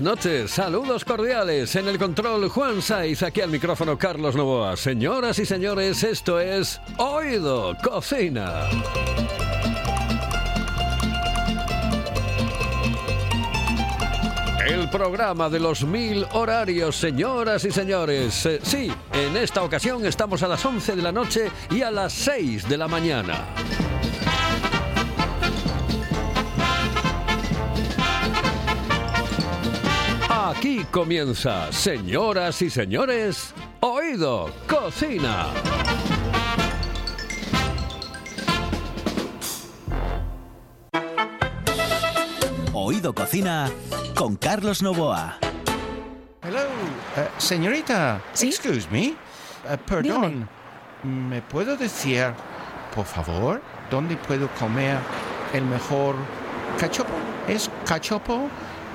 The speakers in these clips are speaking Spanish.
Buenas noches, saludos cordiales. En el control Juan Saiz, aquí al micrófono Carlos Novoa. Señoras y señores, esto es Oído Cocina. El programa de los mil horarios, señoras y señores. Eh, sí, en esta ocasión estamos a las 11 de la noche y a las 6 de la mañana. Aquí comienza, señoras y señores, Oído Cocina. Oído Cocina con Carlos Novoa. Hello, eh, señorita. ¿Sí? Excuse me. Eh, perdón. ¿Me puedo decir, por favor, dónde puedo comer el mejor cachopo? ¿Es cachopo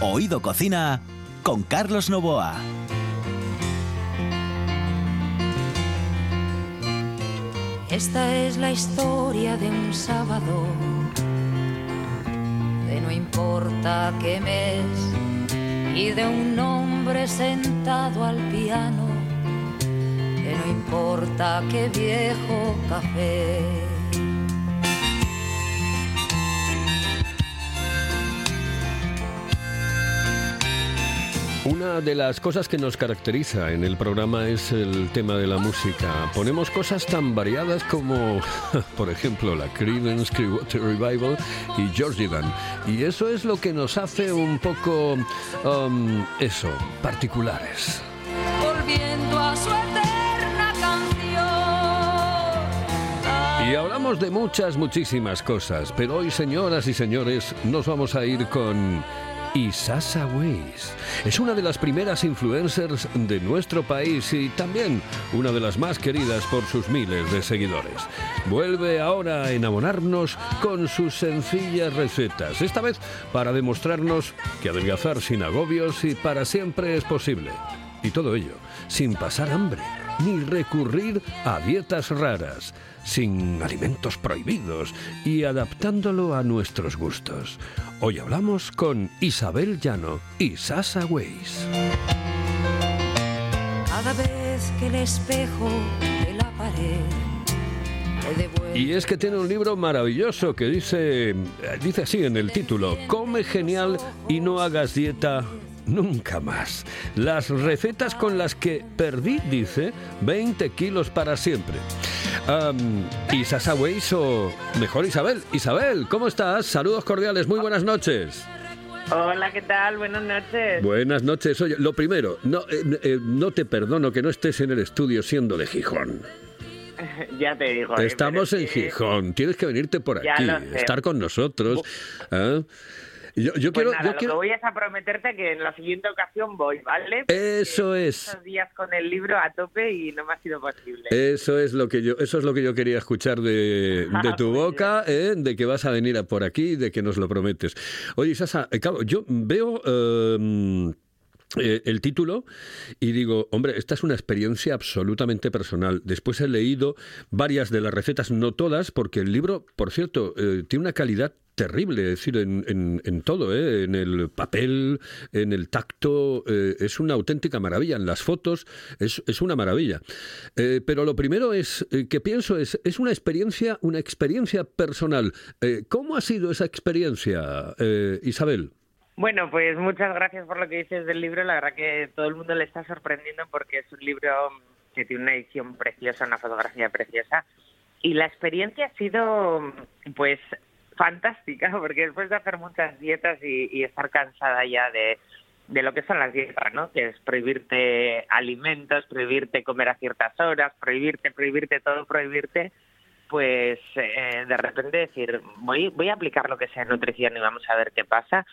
Oído Cocina con Carlos Novoa. Esta es la historia de un sábado, de no importa qué mes, y de un hombre sentado al piano, de no importa qué viejo café. Una de las cosas que nos caracteriza en el programa es el tema de la música. Ponemos cosas tan variadas como, por ejemplo, la Creedence Clearwater Revival y Georgie Dan. Y eso es lo que nos hace un poco, um, eso, particulares. Volviendo a su eterna canción. Y hablamos de muchas, muchísimas cosas, pero hoy, señoras y señores, nos vamos a ir con Isasa Weiss. Es una de las primeras influencers de nuestro país y también una de las más queridas por sus miles de seguidores. Vuelve ahora a enamorarnos con sus sencillas recetas, esta vez para demostrarnos que adelgazar sin agobios y para siempre es posible. Y todo ello sin pasar hambre ni recurrir a dietas raras, sin alimentos prohibidos y adaptándolo a nuestros gustos. Hoy hablamos con Isabel Llano y Sasa Weiss. Cada vez que el espejo de la pared Y es que tiene un libro maravilloso que dice, dice así en el título, Come genial y no hagas dieta nunca más. Las recetas con las que perdí, dice, 20 kilos para siempre. Am, y Sasa Weiss o mejor Isabel. Isabel, ¿cómo estás? Saludos cordiales, muy buenas noches. Hola, ¿qué tal? Buenas noches. Buenas noches. Oye, lo primero, no, eh, eh, no te perdono que no estés en el estudio siendo de Gijón. ya te digo. eh, Estamos en Gijón, tienes que venirte por aquí, estar con nosotros. ¿ah? Yo, yo Pues quiero, nada, yo lo quiero- que voy es a prometerte que en la siguiente ocasión voy, ¿vale? Eso Porque es. Estos días con el libro a tope y no me ha sido posible. Eso es lo que yo, eso es lo que yo quería escuchar de, de tu boca, ¿eh? de que vas a venir a por aquí, de que nos lo prometes. Oye, Sasa, eh, yo veo eh, eh, el título y digo, hombre, esta es una experiencia absolutamente personal. Después he leído varias de las recetas, no todas, porque el libro, por cierto, eh, tiene una calidad terrible, es decir, en, en- en todo, ¿eh? en el papel, en el tacto, eh, es una auténtica maravilla, en las fotos es, es una maravilla. Pero lo primero es que pienso es, es una experiencia, una experiencia personal. ¿Cómo ha sido esa experiencia, Isabel? Bueno, pues muchas gracias por lo que dices del libro. La verdad que todo el mundo le está sorprendiendo porque es un libro que tiene una edición preciosa, una fotografía preciosa. Y la experiencia ha sido, pues, fantástica, porque después de hacer muchas dietas y, estar cansada ya de, de lo que son las dietas, ¿no? Que es prohibirte alimentos, prohibirte comer a ciertas horas, prohibirte, prohibirte todo, prohibirte, pues eh, de repente decir, voy, voy a aplicar lo que sea nutrición y vamos a ver qué pasa.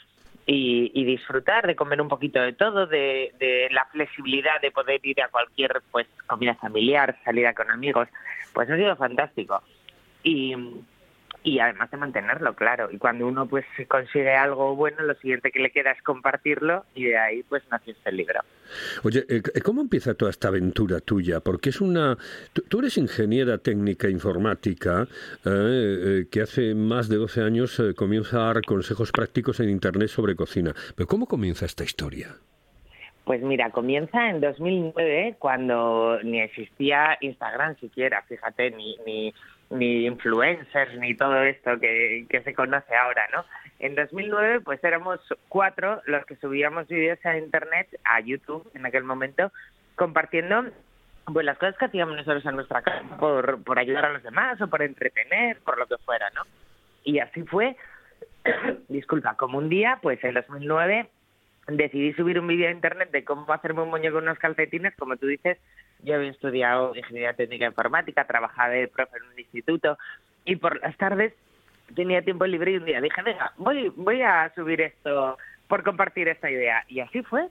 Y, y disfrutar de comer un poquito de todo, de, de la flexibilidad de poder ir a cualquier pues comida familiar, salida con amigos, pues ha sido fantástico. Y, y además de mantenerlo, claro. Y cuando uno pues consigue algo bueno, lo siguiente que le queda es compartirlo y de ahí pues nació este libro. Oye, eh, ¿cómo empieza toda esta aventura tuya? Porque es una... Tú, eres ingeniera técnica informática eh, eh, que hace más de 12 años eh, comienza a dar consejos prácticos en Internet sobre cocina. Pero ¿cómo comienza esta historia? Pues mira, comienza en 2009 cuando ni existía Instagram siquiera, fíjate, ni, ni, ni influencers, ni todo esto que, que se conoce ahora, ¿no? En 2009 pues éramos cuatro los que subíamos vídeos a Internet, a YouTube en aquel momento, compartiendo pues las cosas que hacíamos nosotros en nuestra casa por, por ayudar a los demás o por entretener, por lo que fuera, ¿no? Y así fue, disculpa, como un día, pues en 2009 decidí subir un vídeo a internet de cómo hacerme un moño con unos calcetines, como tú dices, yo había estudiado ingeniería técnica informática, trabajaba de profe en un instituto y por las tardes tenía tiempo libre y un día dije, venga, voy, voy a subir esto por compartir esta idea. Y así fue,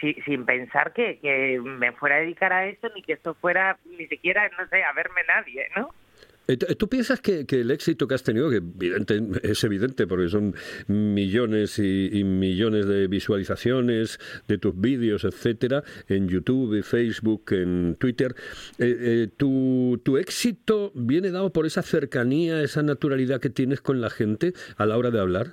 si, sin pensar que, que me fuera a dedicar a esto ni que esto fuera ni siquiera, no sé, a verme nadie, ¿no? Eh, ¿Tú piensas que, el éxito que has tenido, que es evidente porque son millones y, y, millones de visualizaciones de tus vídeos, etcétera, en YouTube, Facebook, en Twitter, eh, eh, tu, ¿tu éxito viene dado por esa cercanía, esa naturalidad que tienes con la gente a la hora de hablar?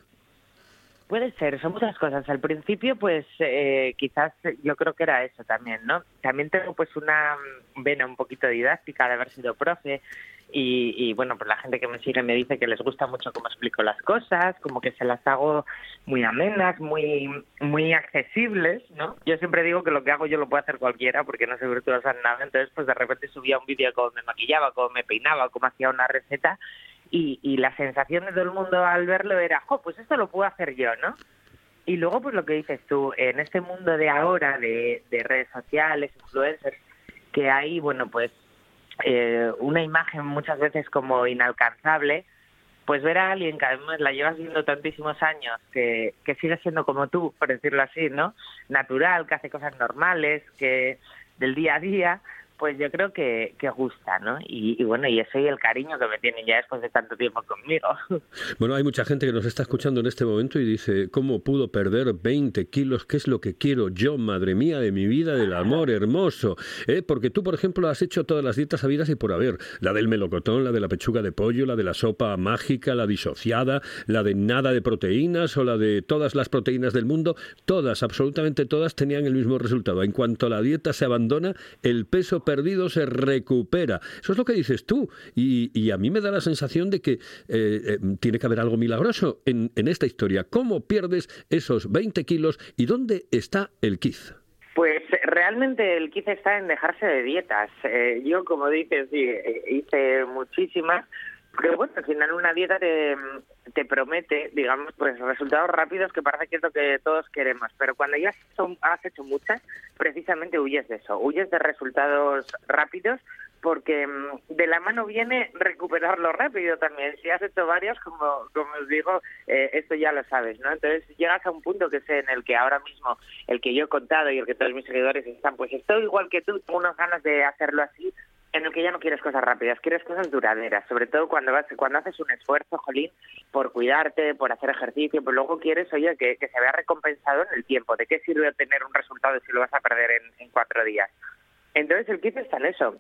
Puede ser, son muchas cosas. Al principio, pues eh, quizás yo creo que era eso también, ¿no? También tengo pues una vena un poquito didáctica de haber sido profe y, y, bueno, pues la gente que me sigue me dice que les gusta mucho cómo explico las cosas, como que se las hago muy amenas, muy muy accesibles, ¿no? Yo siempre digo que lo que hago yo lo puede hacer cualquiera porque no soy virtuosa en nada, entonces pues de repente subía un vídeo cómo me maquillaba, cómo me peinaba, cómo hacía una receta y, y la sensación de todo el mundo al verlo era, jo, pues esto lo puedo hacer yo, ¿no? Y luego, pues lo que dices tú, en este mundo de ahora, de, de redes sociales, influencers, que hay, bueno, pues eh, una imagen muchas veces como inalcanzable, pues ver a alguien que además la llevas viendo tantísimos años, que, que sigue siendo como tú, por decirlo así, ¿no? Natural, que hace cosas normales, que del día a día, pues yo creo que, que gusta, ¿no? Y, y, bueno, y eso y el cariño que me tienen ya después de tanto tiempo conmigo. Bueno, hay mucha gente que nos está escuchando en este momento y dice, ¿cómo pudo perder 20 kilos? ¿Qué es lo que quiero yo, madre mía, de mi vida, del amor hermoso? ¿Eh? Porque tú, por ejemplo, has hecho todas las dietas habidas y por haber. La del melocotón, la de la pechuga de pollo, la de la sopa mágica, la disociada, la de nada de proteínas o la de todas las proteínas del mundo. Todas, absolutamente todas, tenían el mismo resultado. En cuanto la dieta se abandona, el peso perdido se recupera. Eso es lo que dices tú. Y, y a mí me da la sensación de que eh, eh, tiene que haber algo milagroso en, en, esta historia. ¿Cómo pierdes esos 20 kilos y dónde está el quiz? Pues realmente el quiz está en dejarse de dietas. Eh, yo, como dices, hice muchísimas. Pero bueno, al final una dieta te, te promete, digamos, pues resultados rápidos que parece que es lo que todos queremos. Pero cuando ya has hecho muchas, precisamente huyes de eso, huyes de resultados rápidos porque de la mano viene recuperarlo rápido también. Si has hecho varios, como, como os digo, eh, esto ya lo sabes, ¿no? Entonces llegas a un punto que sé en el que ahora mismo el que yo he contado y el que todos mis seguidores están, pues estoy igual que tú, tengo unas ganas de hacerlo así, en el que ya no quieres cosas rápidas, quieres cosas duraderas, sobre todo cuando vas, cuando haces un esfuerzo, Jolín, por cuidarte, por hacer ejercicio, pues luego quieres, oye, que, que se vea recompensado en el tiempo. ¿De qué sirve obtener un resultado si lo vas a perder en, en cuatro días? Entonces el kit está en eso,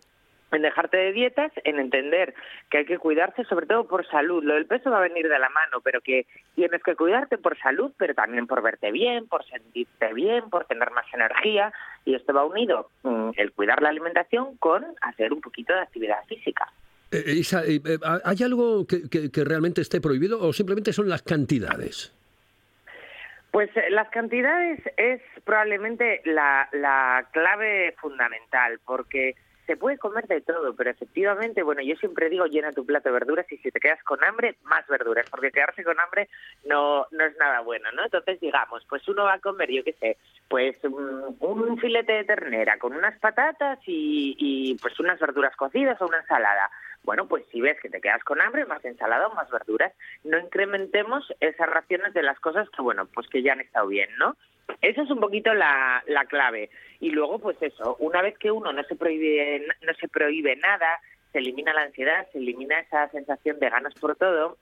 en dejarte de dietas, en entender que hay que cuidarse, sobre todo por salud. Lo del peso va a venir de la mano, pero que tienes que cuidarte por salud, pero también por verte bien, por sentirte bien, por tener más energía. Y esto va unido, mm, el cuidar la alimentación, con hacer un poquito de actividad física. Eh, Isa, eh, ¿hay algo que, que, que realmente esté prohibido o simplemente son las cantidades? Pues eh, las cantidades es probablemente la, la clave fundamental, porque se puede comer de todo, pero efectivamente, bueno, yo siempre digo llena tu plato de verduras y si te quedas con hambre, más verduras, porque quedarse con hambre no, no es nada bueno, ¿no? Entonces, digamos, pues uno va a comer, yo qué sé, pues un, un filete de ternera con unas patatas y, y pues unas verduras cocidas o una ensalada. Bueno, pues si ves que te quedas con hambre, más ensalada o más verduras. No incrementemos esas raciones de las cosas que, bueno, pues que ya han estado bien, ¿no? Esa es un poquito la, la clave. Y luego, pues eso, una vez que uno no se prohíbe, no se prohíbe nada, se elimina la ansiedad, se elimina esa sensación de ganas por todo,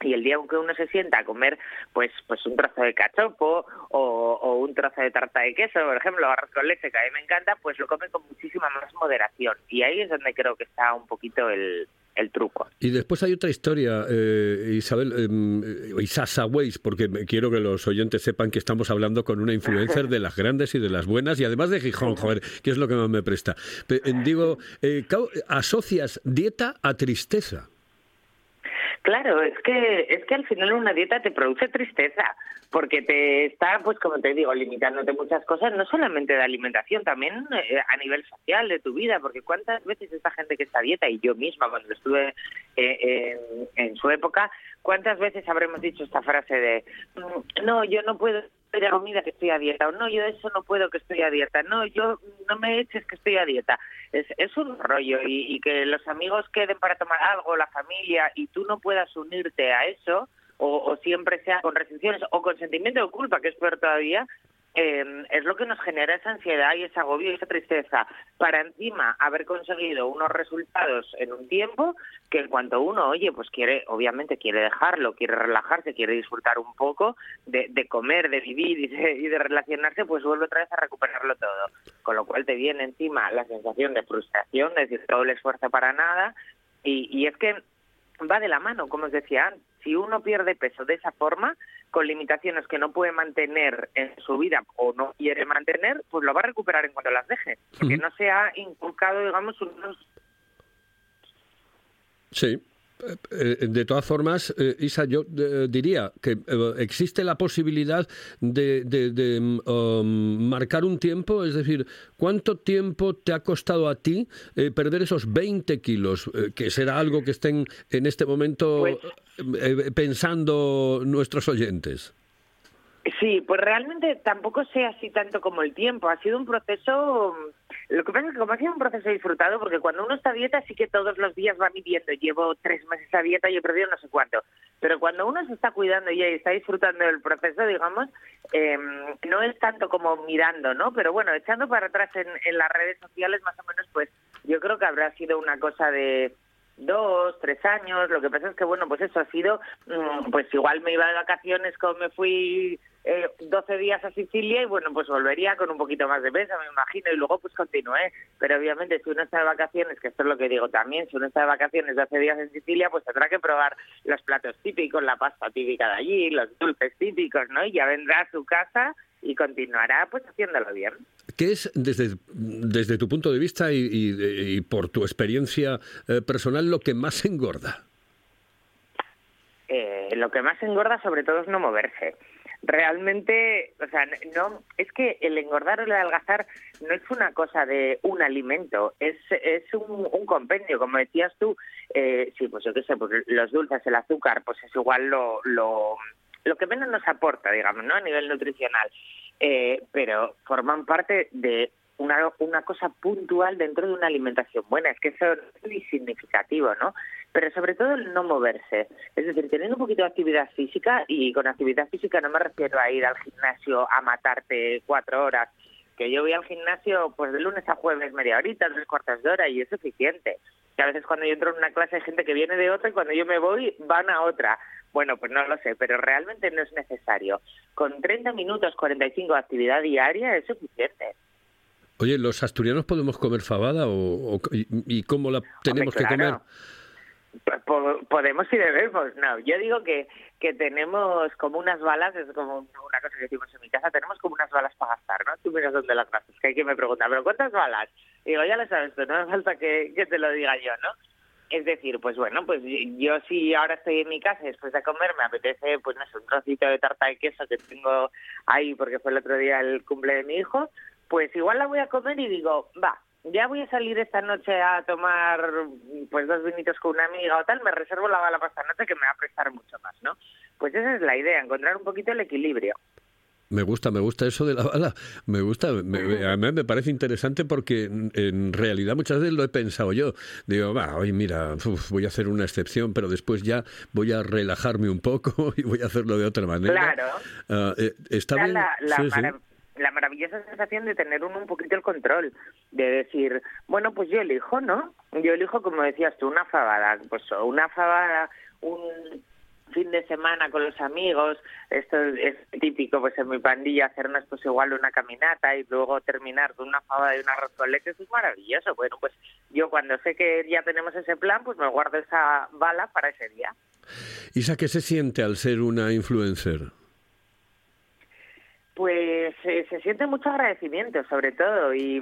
y el día en que uno se sienta a comer pues pues un trozo de cachopo o, o, un trozo de tarta de queso, por ejemplo, arroz con leche, que a mí me encanta, pues lo come con muchísima más moderación. Y ahí es donde creo que está un poquito el, el truco. Y después hay otra historia, eh, Isabel, eh, Isasa Weiss, porque quiero que los oyentes sepan que estamos hablando con una influencer de las grandes y de las buenas, y además de Gijón, joder, que es lo que más me presta. Pero, digo, eh, asocias dieta a tristeza. Claro, es que es que al final una dieta te produce tristeza, porque te está, pues como te digo, limitándote muchas cosas, no solamente de alimentación, también eh, a nivel social de tu vida, porque cuántas veces esta gente que está dieta, y yo misma cuando estuve eh, en, en su época, cuántas veces habremos dicho esta frase de, mm, no, yo no puedo de comida que estoy a dieta, o no, yo eso no puedo que estoy a dieta, no, yo no me eches que estoy a dieta. Es, un rollo y, y que los amigos queden para tomar algo, la familia, y tú no puedas unirte a eso, o, o, siempre sea con restricciones o con sentimiento de culpa, que es peor todavía, eh, es lo que nos genera esa ansiedad y ese agobio y esa tristeza para encima haber conseguido unos resultados en un tiempo que en cuanto uno, oye, pues quiere, obviamente quiere dejarlo, quiere relajarse, quiere disfrutar un poco de, de comer, de vivir y de, y de, relacionarse, pues vuelve otra vez a recuperarlo todo. Con lo cual te viene encima la sensación de frustración, de decir todo el esfuerzo para nada y, y es que va de la mano, como os decía antes. Si uno pierde peso de esa forma, con limitaciones que no puede mantener en su vida o no quiere mantener, pues lo va a recuperar en cuanto las deje. Porque no se ha inculcado, digamos, unos... Sí, de todas formas, Isa, yo diría que existe la posibilidad de, de, de um, marcar un tiempo, es decir, ¿cuánto tiempo te ha costado a ti eh, perder esos 20 kilos? Eh, que será algo que estén en este momento pues, eh, pensando nuestros oyentes. Sí, pues realmente tampoco sé así tanto como el tiempo. Ha sido un proceso. Lo que pasa es que como ha sido un proceso disfrutado, porque cuando uno está dieta sí que todos los días va midiendo. Llevo tres meses a dieta y he perdido no sé cuánto. Pero cuando uno se está cuidando y está disfrutando del proceso, digamos, eh, no es tanto como mirando, ¿no? Pero bueno, echando para atrás en, en las redes sociales, más o menos, pues yo creo que habrá sido una cosa de dos, tres años. Lo que pasa es que, bueno, pues eso ha sido, pues igual me iba de vacaciones como me fui eh, 12 días a Sicilia y, bueno, pues volvería con un poquito más de peso, me imagino, y luego pues continué. Pero obviamente si uno está de vacaciones, que esto es lo que digo también, si uno está de vacaciones 12 días en Sicilia, pues tendrá que probar los platos típicos, la pasta típica de allí, los dulces típicos, ¿no? Y ya vendrá a su casa y continuará pues haciéndolo bien. ¿Qué es, desde, desde tu punto de vista y, y, y por tu experiencia eh, personal, lo que más engorda? Eh, lo que más engorda sobre todo es no moverse. Realmente, o sea, no es que el engordar o el adelgazar no es una cosa de un alimento, es, es un, un compendio, como decías tú, eh, sí, pues yo qué sé, pues los dulces, el azúcar, pues es igual lo, lo, lo que menos nos aporta, digamos, ¿no? A nivel nutricional. Eh, pero forman parte de una, una cosa puntual dentro de una alimentación buena. Es que eso es muy significativo, ¿no? Pero sobre todo el no moverse. Es decir, tener un poquito de actividad física, y con actividad física no me refiero a ir al gimnasio a matarte cuatro horas, que yo voy al gimnasio pues de lunes a jueves media horita, tres cuartos de hora, y es suficiente. Que a veces cuando yo entro en una clase hay gente que viene de otra y cuando yo me voy van a otra. Bueno, pues no lo sé, pero realmente no es necesario. Con 30 minutos, 45 de actividad diaria es suficiente. Oye, ¿los asturianos podemos comer fabada o, o y, y, cómo la tenemos Hombre, claro. que comer? Podemos y debemos, no. Yo digo que, que tenemos como unas balas, es como una cosa que decimos en mi casa, tenemos como unas balas para gastar, ¿no? Tú miras dónde las gastas, que hay quien me pregunta, ¿pero cuántas balas? Y digo, ya lo sabes tú, no hace falta que, que te lo diga yo, ¿no? Es decir, pues bueno, pues yo si ahora estoy en mi casa y después de comer me apetece, pues no sé, un trocito de tarta de queso que tengo ahí porque fue el otro día el cumple de mi hijo, pues igual la voy a comer y digo, va, ya voy a salir esta noche a tomar pues dos vinitos con una amiga o tal, me reservo la bala para esta noche que me va a prestar mucho más, ¿no? Pues esa es la idea, encontrar un poquito el equilibrio. Me gusta, me gusta eso de la bala. Me gusta, me, a mí me parece interesante porque en realidad muchas veces lo he pensado yo. Digo, va, hoy mira, voy a hacer una excepción, pero después ya voy a relajarme un poco y voy a hacerlo de otra manera. Claro. Ah, eh, está bien. La, la, maravillosa sensación de tener uno un poquito el control, de decir, bueno, pues yo elijo, ¿no? Yo elijo, como decías tú, una fabada, pues una fabada, un fin de semana con los amigos, esto es típico pues en mi pandilla hacernos pues igual una caminata y luego terminar con una fava de una arroz eso es maravilloso. Bueno, pues yo cuando sé que ya tenemos ese plan, pues me guardo esa bala para ese día. Isa, ¿qué se siente al ser una influencer? Pues eh, se siente mucho agradecimiento, sobre todo, y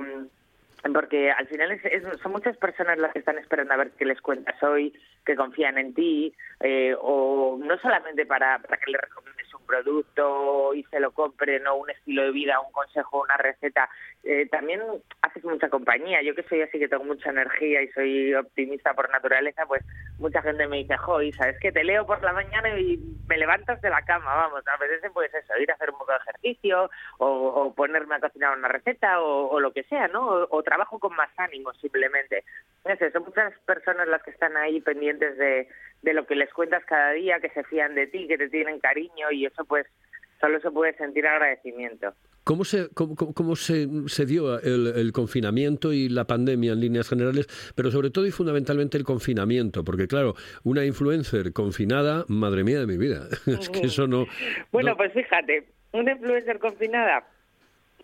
porque al final son muchas personas las que están esperando a ver qué les cuentas hoy, que confían en ti, eh, o no solamente para, para que les recomiendes un producto y se lo compren, o un estilo de vida, un consejo, una receta, eh, también haces mucha compañía. Yo que soy así que tengo mucha energía y soy optimista por naturaleza, pues mucha gente me dice, jo, sabes que te leo por la mañana y me levantas de la cama, vamos, a veces pues eso, ir a hacer un poco de ejercicio, o, ponerme a cocinar una receta, o, lo que sea, ¿no? O, trabajo con más ánimo simplemente. Es son muchas personas las que están ahí pendientes de, de lo que les cuentas cada día, que se fían de ti, que te tienen cariño y eso pues solo se puede sentir agradecimiento. ¿Cómo se, cómo, cómo se, se dio el, el, confinamiento y la pandemia en líneas generales, pero sobre todo y fundamentalmente el confinamiento? Porque claro, una influencer confinada, madre mía de mi vida, es que eso no... Bueno, pues fíjate, una influencer confinada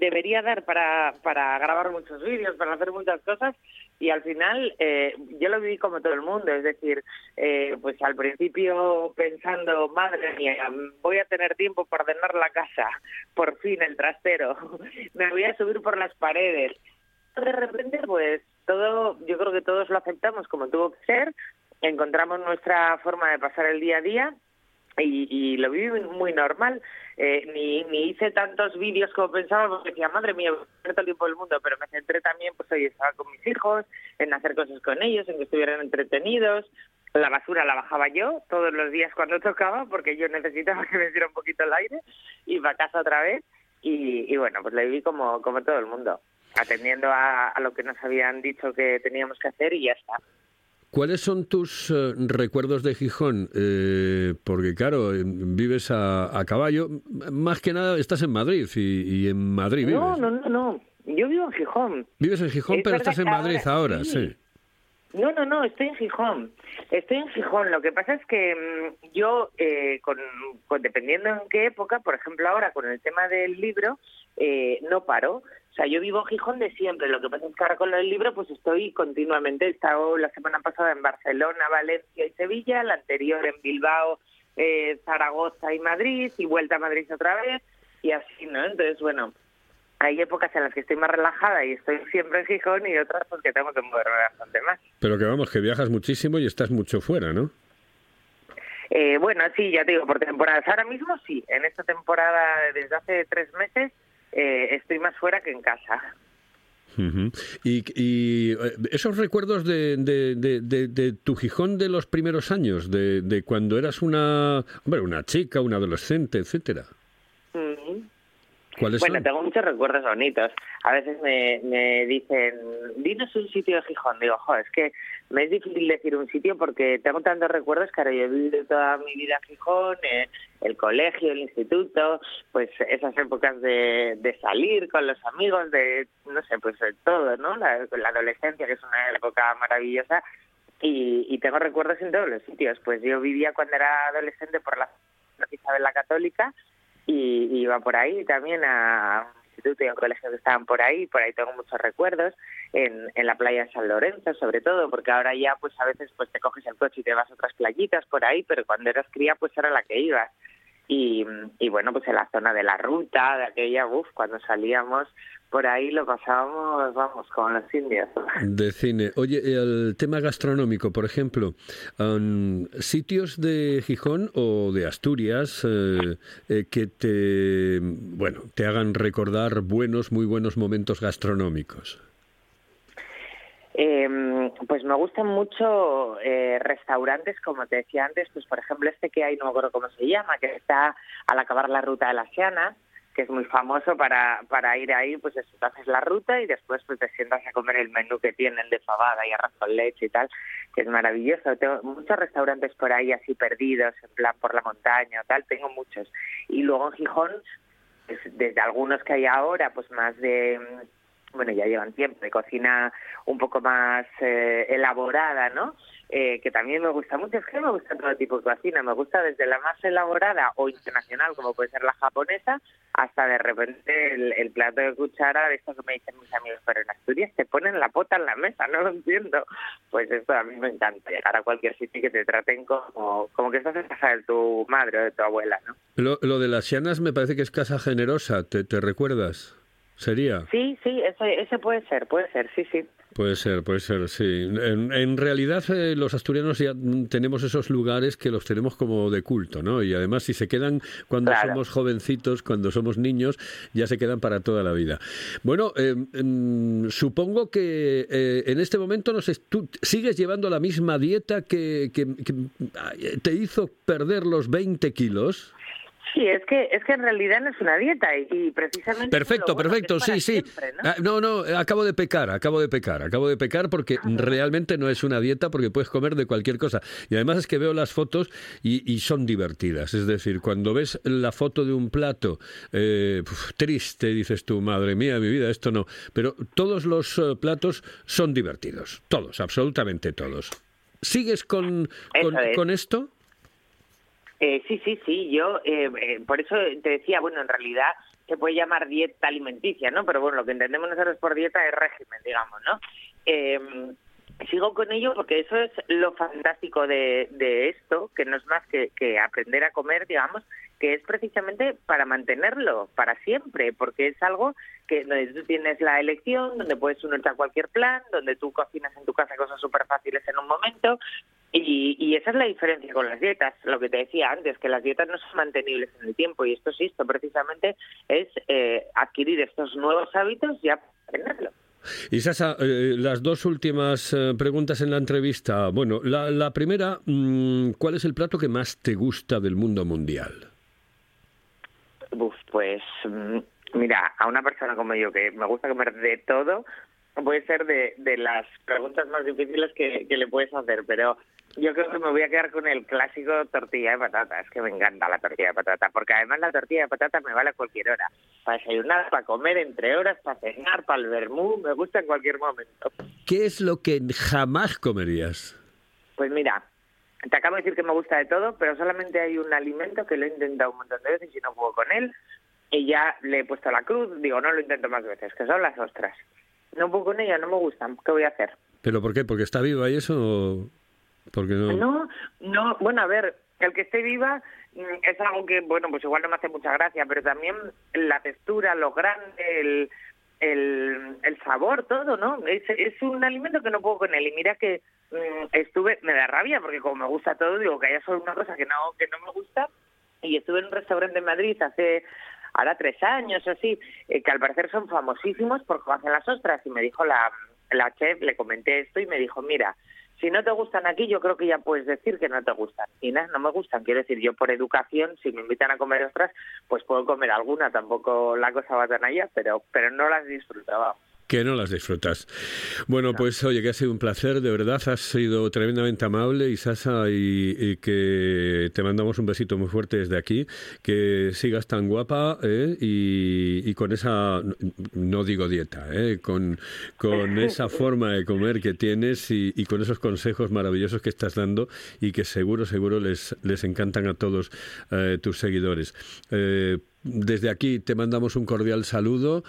debería dar para, para grabar muchos vídeos, para hacer muchas cosas, y al final eh, yo lo viví como todo el mundo, es decir, eh, pues al principio pensando, madre mía, voy a tener tiempo para ordenar la casa, por fin el trastero, me voy a subir por las paredes. De repente, pues todo, yo creo que todos lo aceptamos como tuvo que ser, encontramos nuestra forma de pasar el día a día y, y lo viví muy normal. Eh, ni, ni hice tantos vídeos como pensaba porque decía, madre mía, todo el tiempo del mundo, pero me centré también, pues hoy estaba con mis hijos, en hacer cosas con ellos, en que estuvieran entretenidos. La basura la bajaba yo todos los días cuando tocaba porque yo necesitaba que me diera un poquito el aire y para casa otra vez. Y, y bueno, pues la viví como, como todo el mundo, atendiendo a, a lo que nos habían dicho que teníamos que hacer y ya está. ¿Cuáles son tus eh, recuerdos de Gijón? Eh, porque claro, vives a, caballo. Más que nada estás en Madrid y, en Madrid vives. No, no, no, no. Yo vivo en Gijón. Vives en Gijón, pero estás en Madrid ahora, sí. No, no, no, estoy en Gijón. Estoy en Gijón. Lo que pasa es que mm, yo, eh, con, dependiendo en qué época, por ejemplo ahora con el tema del libro, no paro. O sea, yo vivo en Gijón de siempre. Lo que pasa es que ahora con lo del libro, pues estoy continuamente. He estado la semana pasada en Barcelona, Valencia y Sevilla, la anterior en Bilbao, eh, Zaragoza y Madrid, y vuelta a Madrid otra vez, y así, ¿no? Entonces, bueno, hay épocas en las que estoy más relajada y estoy siempre en Gijón y otras pues que tengo que moverme bastante más. Pero que vamos, que viajas muchísimo y estás mucho fuera, ¿no? Eh, bueno, sí, ya te digo, por temporadas. Ahora mismo sí, en esta temporada desde hace tres meses eh, estoy más fuera que en casa. y, eh, esos recuerdos de, de, tu Gijón de los primeros años, de, cuando eras una, una chica, una adolescente, etcétera. Bueno, tengo muchos recuerdos bonitos. A veces me, me dicen, dinos un sitio de Gijón. Digo, jo, es que me es difícil decir un sitio porque tengo tantos recuerdos que ahora yo he vivido toda mi vida en Gijón, eh, el colegio, el instituto, pues esas épocas de, de, salir con los amigos, de, no sé, pues de todo, ¿no? La, adolescencia, que es una época maravillosa, y, y, tengo recuerdos en todos los sitios. Pues yo vivía cuando era adolescente por la Isabel la Católica y iba por ahí también a instituto y a un colegio que estaban por ahí, por ahí tengo muchos recuerdos, en, en la playa de San Lorenzo sobre todo, porque ahora ya pues a veces pues te coges el coche y te vas a otras playitas por ahí, pero cuando eras cría pues era la que ibas. Y, y bueno, pues en la zona de la ruta, de aquella, uff, cuando salíamos, por ahí lo pasábamos, vamos, como los indios. De cine. Oye, el tema gastronómico, por ejemplo, sitios de Gijón o de Asturias eh, eh, que te, bueno, te hagan recordar buenos, muy buenos momentos gastronómicos. Eh, pues me gustan mucho eh, restaurantes, como te decía antes, pues por ejemplo este que hay, no me acuerdo cómo se llama, que está al acabar la ruta de las Llanas, que es muy famoso para, para ir ahí, pues eso, te haces la ruta y después pues te sientas a comer el menú que tienen de fabada y arroz leche y tal, que es maravilloso. Tengo muchos restaurantes por ahí así perdidos, en plan por la montaña o tal, tengo muchos. Y luego en Gijón, pues, desde algunos que hay ahora, pues más de bueno, ya llevan tiempo de cocina un poco más eh, elaborada, ¿no? Eh, que también me gusta mucho, es que me gusta todo tipo de cocina, me gusta desde la más elaborada o internacional, como puede ser la japonesa, hasta de repente el, plato de cuchara, de esto que me dicen mis amigos, pero en Asturias te ponen la pota en la mesa, no lo entiendo. Pues esto a mí me encanta, llegar a cualquier sitio y que te traten como, como que estás en casa de tu madre o de tu abuela, ¿no? Lo, lo de las llanas me parece que es casa generosa, ¿te, te recuerdas? ¿Sería? Sí, sí, ese, ese puede ser, puede ser, sí, sí. Puede ser, puede ser, sí. En, realidad eh, los asturianos ya tenemos esos lugares que los tenemos como de culto, ¿no? Y además si se quedan cuando somos jovencitos, cuando somos niños, ya se quedan para toda la vida. Bueno, eh, mm, supongo que eh, en este momento no sé, tú sigues llevando la misma dieta que, que te hizo perder los 20 kilos. Sí, es que es que en realidad no es una dieta y, precisamente perfecto, perfecto, sí, sí. Ah, ¿no? ¿no? acabo de pecar, acabo de pecar, acabo de pecar porque ah, realmente no es una dieta porque puedes comer de cualquier cosa y además es que veo las fotos y, son divertidas, es decir, cuando ves la foto de un plato eh, triste dices tú, madre mía, mi vida, esto no, pero todos los eh, platos son divertidos, todos, absolutamente todos. ¿Sigues con, con esto? Eh, sí, sí, sí. Yo, eh, eh, por eso te decía, bueno, en realidad se puede llamar dieta alimenticia, ¿no? Pero bueno, lo que entendemos nosotros por dieta es régimen, digamos, ¿no? Eh, sigo con ello porque eso es lo fantástico de, esto, que no es más que, que, aprender a comer, digamos, que es precisamente para mantenerlo para siempre, porque es algo que donde tú tienes la elección, donde puedes unirte a cualquier plan, donde tú cocinas en tu casa cosas súper fáciles en un momento, y, esa es la diferencia con las dietas, lo que te decía antes, que las dietas no son mantenibles en el tiempo y esto sí, esto precisamente es eh, adquirir estos nuevos hábitos ya para tenerlo. Y Sasa, eh, las dos últimas eh, preguntas en la entrevista. Bueno, la, primera, mm, ¿cuál es el plato que más te gusta del mundo mundial? pues mm, mira, a una persona como yo que me gusta comer de todo, puede ser de, de las preguntas más difíciles que, que le puedes hacer, pero yo creo que me voy a quedar con el clásico tortilla de patata. Es que me encanta la tortilla de patata, porque además la tortilla de patata me vale a cualquier hora. Para desayunar, para comer entre horas, para cenar, para el vermú, me gusta en cualquier momento. ¿Qué es lo que jamás comerías? Pues mira, te acabo de decir que me gusta de todo, pero solamente hay un alimento que lo he intentado un montón de veces y no puedo con él. Y ya le he puesto la cruz, digo, no lo intento más veces, que son las ostras. No puedo con ella, no me gustan. ¿Qué voy a hacer? ¿Pero por qué? ¿Porque está viva y eso? No... no, bueno, a ver, el que esté viva mm, es algo que, bueno, pues igual no me hace mucha gracia, pero también la textura, lo grande, el, el, el sabor, todo, ¿no? Es, es un alimento que no puedo con él. Y mira que mm, estuve, me da rabia, porque como me gusta todo, digo que haya solo una cosa que no, que no me gusta. Y estuve en un restaurante en Madrid hace ahora tres años así, eh, que al parecer son famosísimos porque hacen las ostras. Y me dijo la, la chef, le comenté esto y me dijo, mira, si no te gustan aquí, yo creo que ya puedes decir que no te gustan. Y no, no me gustan. Quiero decir, yo por educación, si me invitan a comer ostras, pues puedo comer alguna. Tampoco la cosa va tan allá, pero, pero no las disfrutaba que no las disfrutas. Bueno, pues oye, que ha sido un placer, de verdad, has sido tremendamente amable, Isasa, y, y que te mandamos un besito muy fuerte desde aquí, que sigas tan guapa ¿eh? y, con esa, no digo dieta, ¿eh? con, con esa forma de comer que tienes y, con esos consejos maravillosos que estás dando y que seguro, seguro les, les encantan a todos eh, tus seguidores. desde aquí te mandamos un cordial saludo.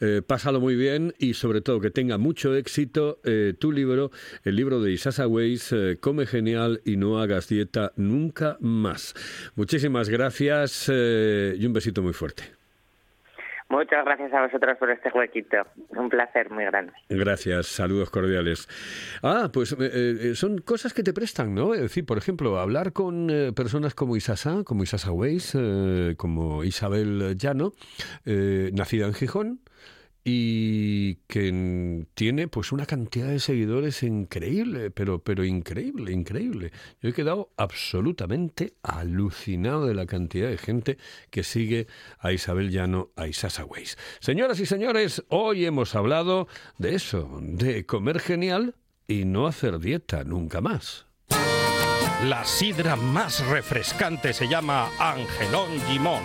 Eh, pásalo muy bien y sobre todo que tenga mucho éxito eh, tu libro, el libro de Isasa Weiss, eh, Come Genial y no hagas dieta nunca más. Muchísimas gracias y un besito muy fuerte. Muchas gracias a vosotros por este huequito. Un placer muy grande. Gracias, saludos cordiales. Ah, pues eh, son cosas que te prestan, ¿no? Es decir, por ejemplo, hablar con eh, personas como Isasa, como Isasa Weiss, eh, como Isabel Llano, nacida en Gijón, y que tiene pues una cantidad de seguidores increíble, pero, pero increíble, increíble. Yo he quedado absolutamente alucinado de la cantidad de gente que sigue a Isabel Llano, a Isasa Weiss. Señoras y señores, hoy hemos hablado de eso, de comer genial y no hacer dieta nunca más. La sidra más refrescante se llama Angelón Gimón.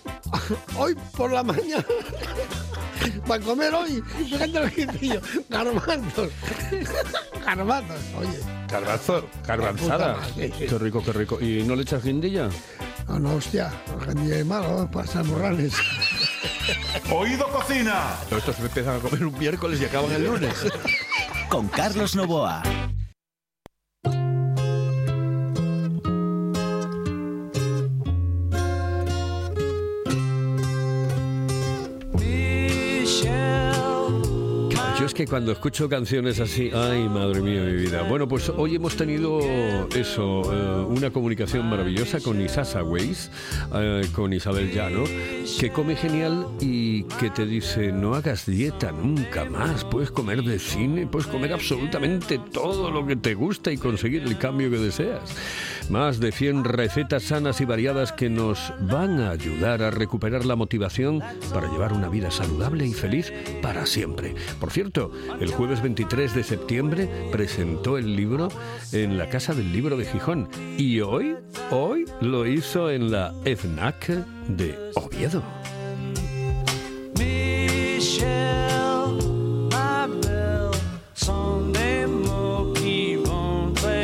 hoy por la mañana para comer hoy, fíjate lo que hice yo, garbanzos, garbanzos, oye, Garbanzo, garbanzada. Sí. Qué rico, qué rico. ¿Y no le echas guindilla? no, no, hostia, día es malo, pasa morrales. Oído Cocina. Estos empiezan a comer un miércoles y acaban el lunes. Con Carlos Novoa. Que cuando escucho canciones así, ay, madre mía, mi vida. Bueno, pues hoy hemos tenido eso, eh, una comunicación maravillosa con Isasa Weiss, eh, con Isabel Llano, que come genial y que te dice, no hagas dieta nunca más, puedes comer de cine, puedes comer absolutamente todo lo que te gusta y conseguir el cambio que deseas. Más de 100 recetas sanas y variadas que nos van a ayudar a recuperar la motivación para llevar una vida saludable y feliz para siempre. Por cierto, el jueves 23 de septiembre presentó el libro en la Casa del Libro de Gijón y hoy, hoy lo hizo en la FNAC de Oviedo.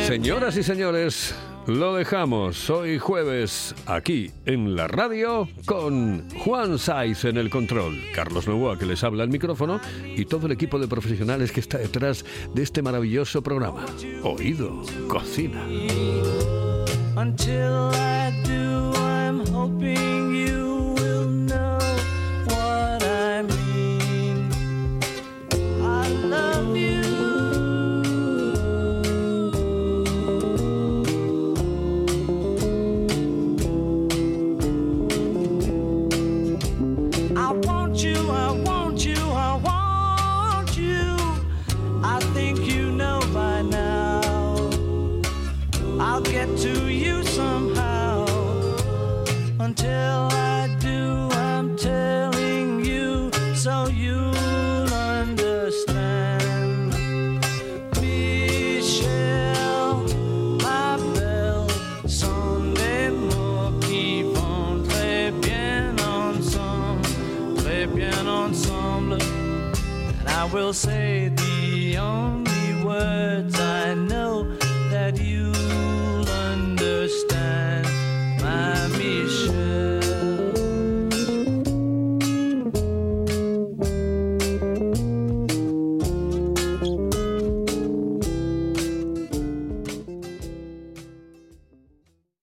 Señoras y señores, lo dejamos hoy jueves aquí en la radio con Juan Saiz en el control, Carlos Novoa que les habla al micrófono y todo el equipo de profesionales que está detrás de este maravilloso programa. Oído, cocina. I want you, I want you, I want you. I think you know by now. I'll get to you somehow. Until